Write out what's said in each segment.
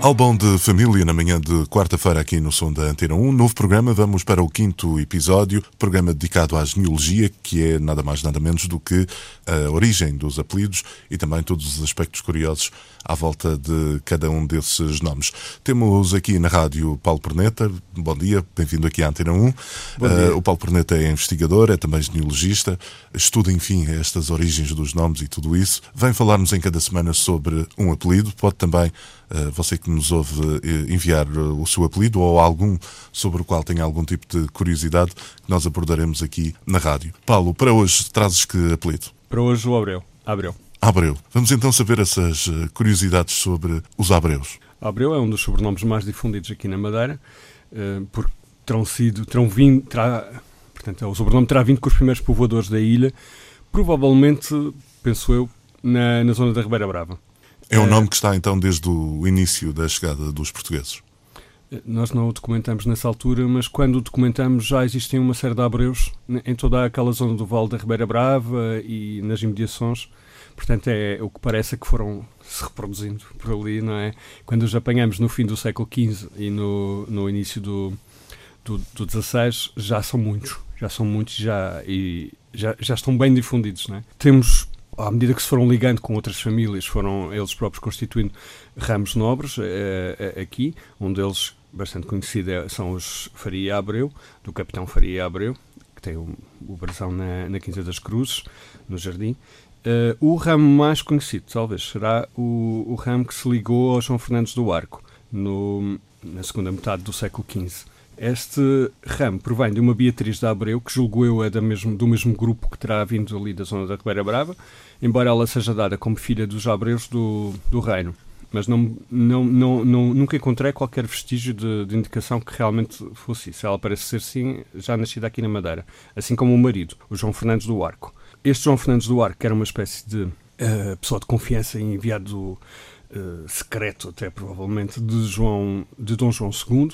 Albão de Família na manhã de quarta-feira aqui no som da Antena 1. Novo programa, vamos para o quinto episódio, programa dedicado à genealogia, que é nada mais nada menos do que a origem dos apelidos e também todos os aspectos curiosos à volta de cada um desses nomes. Temos aqui na rádio Paulo Perneta. Bom dia, bem-vindo aqui à Antena 1. Uh, o Paulo Perneta é investigador, é também genealogista, estuda, enfim, estas origens dos nomes e tudo isso. Vem falar-nos em cada semana sobre um apelido. Pode também, você que nos ouve, uh, enviar o seu apelido ou algum sobre o qual tenha algum tipo de curiosidade que nós abordaremos aqui na rádio. Paulo, para hoje trazes que apelido? Para hoje o Abreu. Abreu. Abreu. Vamos então saber essas eh, curiosidades sobre os Abreus. Abreu é um dos sobrenomes mais difundidos aqui na Madeira, eh, porque terão sido, terão vindo, terá, portanto, o sobrenome terá vindo com os primeiros povoadores da ilha, provavelmente, penso eu, na, na zona da Ribeira Brava. É um nome que está então desde o início da chegada dos portugueses. Nós não o documentamos nessa altura, mas quando o documentamos já existem uma série de abreus em toda aquela zona do Vale da Ribeira Brava e nas imediações. Portanto, é o que parece que foram se reproduzindo por ali, não é? Quando os apanhamos no fim do século XV e no, no início do, do, do XVI, já são muitos. Já são muitos já, e já, já estão bem difundidos, não é? Temos à medida que se foram ligando com outras famílias, foram eles próprios constituindo ramos nobres é, aqui. Um deles, bastante conhecido, é, são os Faria Abreu, do capitão Faria Abreu, que tem o, o brasão na, na Quinta das Cruzes, no Jardim. Uh, o ramo mais conhecido, talvez, será o, o, ramo que se ligou ao João Fernandes do Arco, no, na segunda metade do século XV. Este ramo provém de uma Beatriz de Abreu, que julgo eu é da mesmo, do mesmo grupo que terá vindo ali da zona da Ribeira Brava, embora ela seja dada como filha dos Abreus do, do reino. Mas não, não, não, não, nunca encontrei qualquer vestígio de, de, indicação que realmente fosse isso. Ela parece ser, sim, já nascida aqui na Madeira, assim como o marido, o João Fernandes do Arco. Este João Fernandes do Arco, que era uma espécie de uh, pessoa de confiança enviado uh, secreto, até provavelmente, de, João, de Dom João II,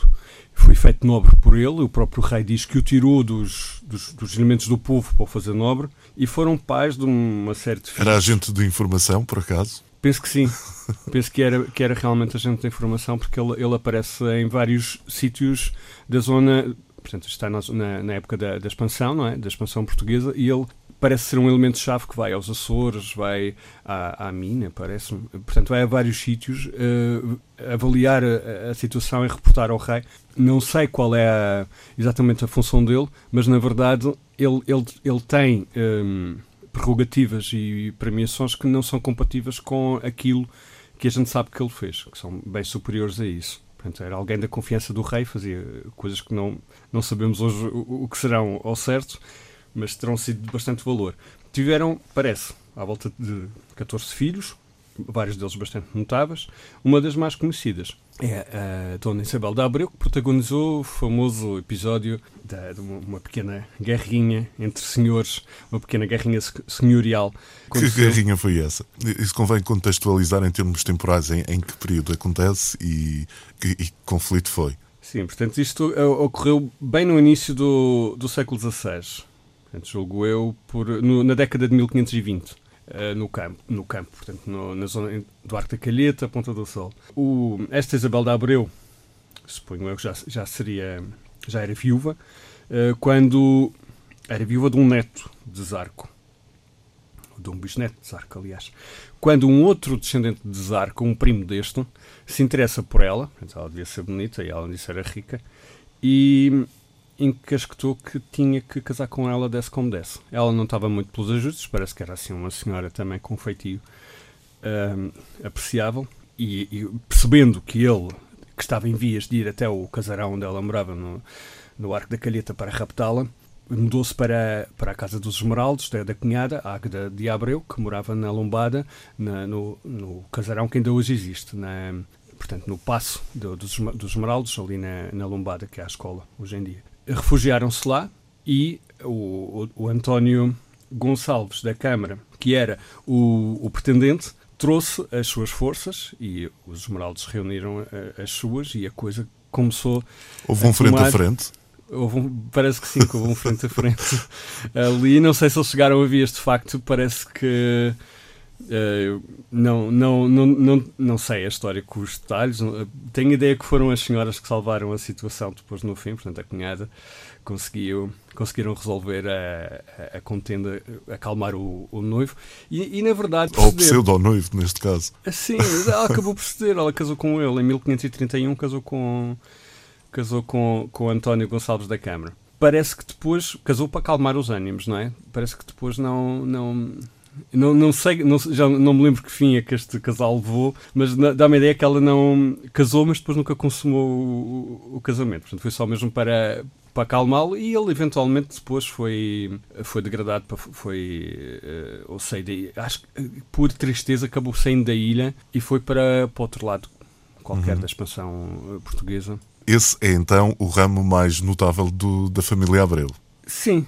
foi feito nobre por ele. O próprio rei diz que o tirou dos, dos, dos elementos do povo para o fazer nobre e foram pais de uma série de filhos. Era agente de informação, por acaso? Penso que sim. Penso que era, que era realmente agente de informação, porque ele, ele aparece em vários sítios da zona. Portanto, está na, na época da, da, expansão, não é? Da expansão portuguesa, e ele parece ser um elemento-chave que vai aos Açores, vai à, à mina, parece-me. Portanto, vai a vários sítios uh, avaliar a, a, situação e reportar ao rei. Não sei qual é a, exatamente a função dele, mas na verdade ele, ele, ele tem um, prerrogativas e premiações que não são compatíveis com aquilo que a gente sabe que ele fez, que são bem superiores a isso. Portanto, era alguém da confiança do rei, fazia coisas que não, não sabemos hoje o, o que serão ao certo mas terão sido de bastante valor. Tiveram, parece, à volta de 14 filhos, vários deles bastante notáveis. Uma das mais conhecidas é a Dona Isabel de Abreu, que protagonizou o famoso episódio de uma pequena guerrinha entre senhores, uma pequena guerrinha senhorial. Que guerrinha foi essa? Isso convém contextualizar em termos temporais em, em que período acontece e que, e que conflito foi. Sim, portanto, isto eh, ocorreu bem no início do, do século XVI portanto, julgo eu, por, no, na década de 1520. Uh, eh, no campo, no campo portanto, no, na zona do Arco da Calheta, Ponta do Sol. O, esta Isabel de Abreu, suponho eu que já, já seria, já era viúva, uh, quando era viúva de um neto de Zarco, de um bisneto de Zarco, aliás. Quando um outro descendente de Zarco, um primo deste, se interessa por ela, ela devia ser bonita e ela disse era rica, e encasquetou que tinha que casar com ela, desse como desse. Ela não estava muito pelos ajustes, parece que era assim uma senhora também com feitio um, apreciável, e, e, percebendo que ele, que estava em vias de ir até o casarão onde ela morava, no, no Arco da Calheta, para raptá-la, mudou-se para, para a casa dos Esmeraldos, da, da cunhada, a Águeda de Abreu, que morava na Lombada, na, no, no casarão que ainda hoje existe, na, portanto, no passo do, dos, dos Esmeraldos, ali na, na Lombada, que é a escola hoje em dia. Refugiaram-se lá e o, o, o, António Gonçalves da Câmara, que era o, o pretendente, trouxe as suas forças e os Esmeraldos reuniram as suas e a coisa começou. Houve um frente a frente? Houve um, parece que sim, que houve um frente a frente ali. Não sei se eles chegaram a ouvir este facto, parece que. Uh, não, não, não, não, não sei a história com os detalhes. Tenho ideia que foram as senhoras que salvaram a situação depois no fim, portanto, a cunhada conseguiu, conseguiram resolver a, a, a contenda, acalmar o, o noivo. E, e, na verdade. Ou pseudo-noivo, neste caso. Sim, ela acabou por ceder. Ela casou com ele em 1531, casou com, casou com, com António Gonçalves da Câmara. Parece que depois casou para acalmar os ânimos, não é? Parece que depois não. não não, não sei, não, já não me lembro que fim é que este casal levou, mas dá-me a ideia que ela não casou, mas depois nunca consumou o, o, casamento. Portanto, foi só mesmo para, para acalmá-lo e ele eventualmente depois foi, foi degradado, para, foi, uh, ou sei, acho que por tristeza acabou saindo da ilha e foi para, para outro lado qualquer uhum. da expansão eh, portuguesa. Esse é então o ramo mais notável do, da família Abreu. Sim,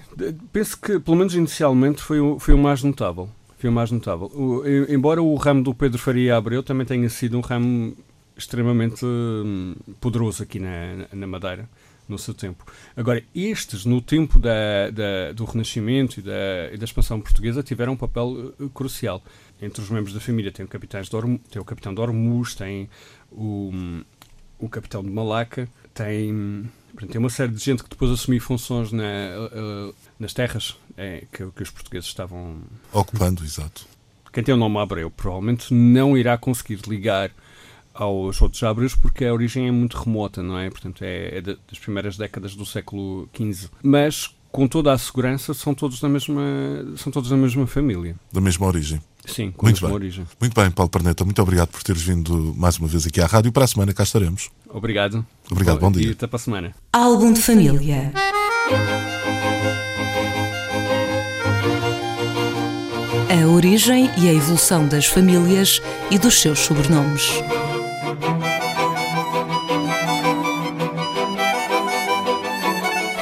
penso que pelo menos inicialmente foi o, foi o mais notável. Foi o mais notável. O, embora o ramo do Pedro Faria Abreu também tenha sido um ramo extremamente hum, poderoso aqui na, na Madeira no seu tempo. Agora, estes, no tempo da, da, do Renascimento e da, e da, expansão portuguesa, tiveram um papel uh, crucial. Entre os membros da família tem o, capitães de tem o capitão de Ormuz, tem o, o capitão de Malaca, tem, tem uma série de gente que depois assumiu funções na, uh, nas terras é, que, que os portugueses estavam ocupando, exato. Quem tem o nome Abreu provavelmente não irá conseguir ligar aos outros ábreos porque a origem é muito remota, não é? Portanto, é, é das primeiras décadas do século XV. Mas, com toda a segurança, são todos da mesma, são todos da mesma família. Da mesma origem. Sim, com muito bem. origem. Muito bem, Paulo Perneta, muito obrigado por teres vindo mais uma vez aqui à rádio. Para a semana cá estaremos. Obrigado. Obrigado, bom, bom dia. E até para a semana. Álbum de família. A origem e a evolução das famílias e dos seus sobrenomes.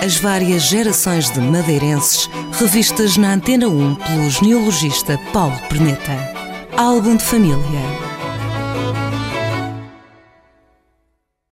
as várias gerações de madeirenses revistas na Antena 1 pelo genealogista Paulo Perneta. Álbum de família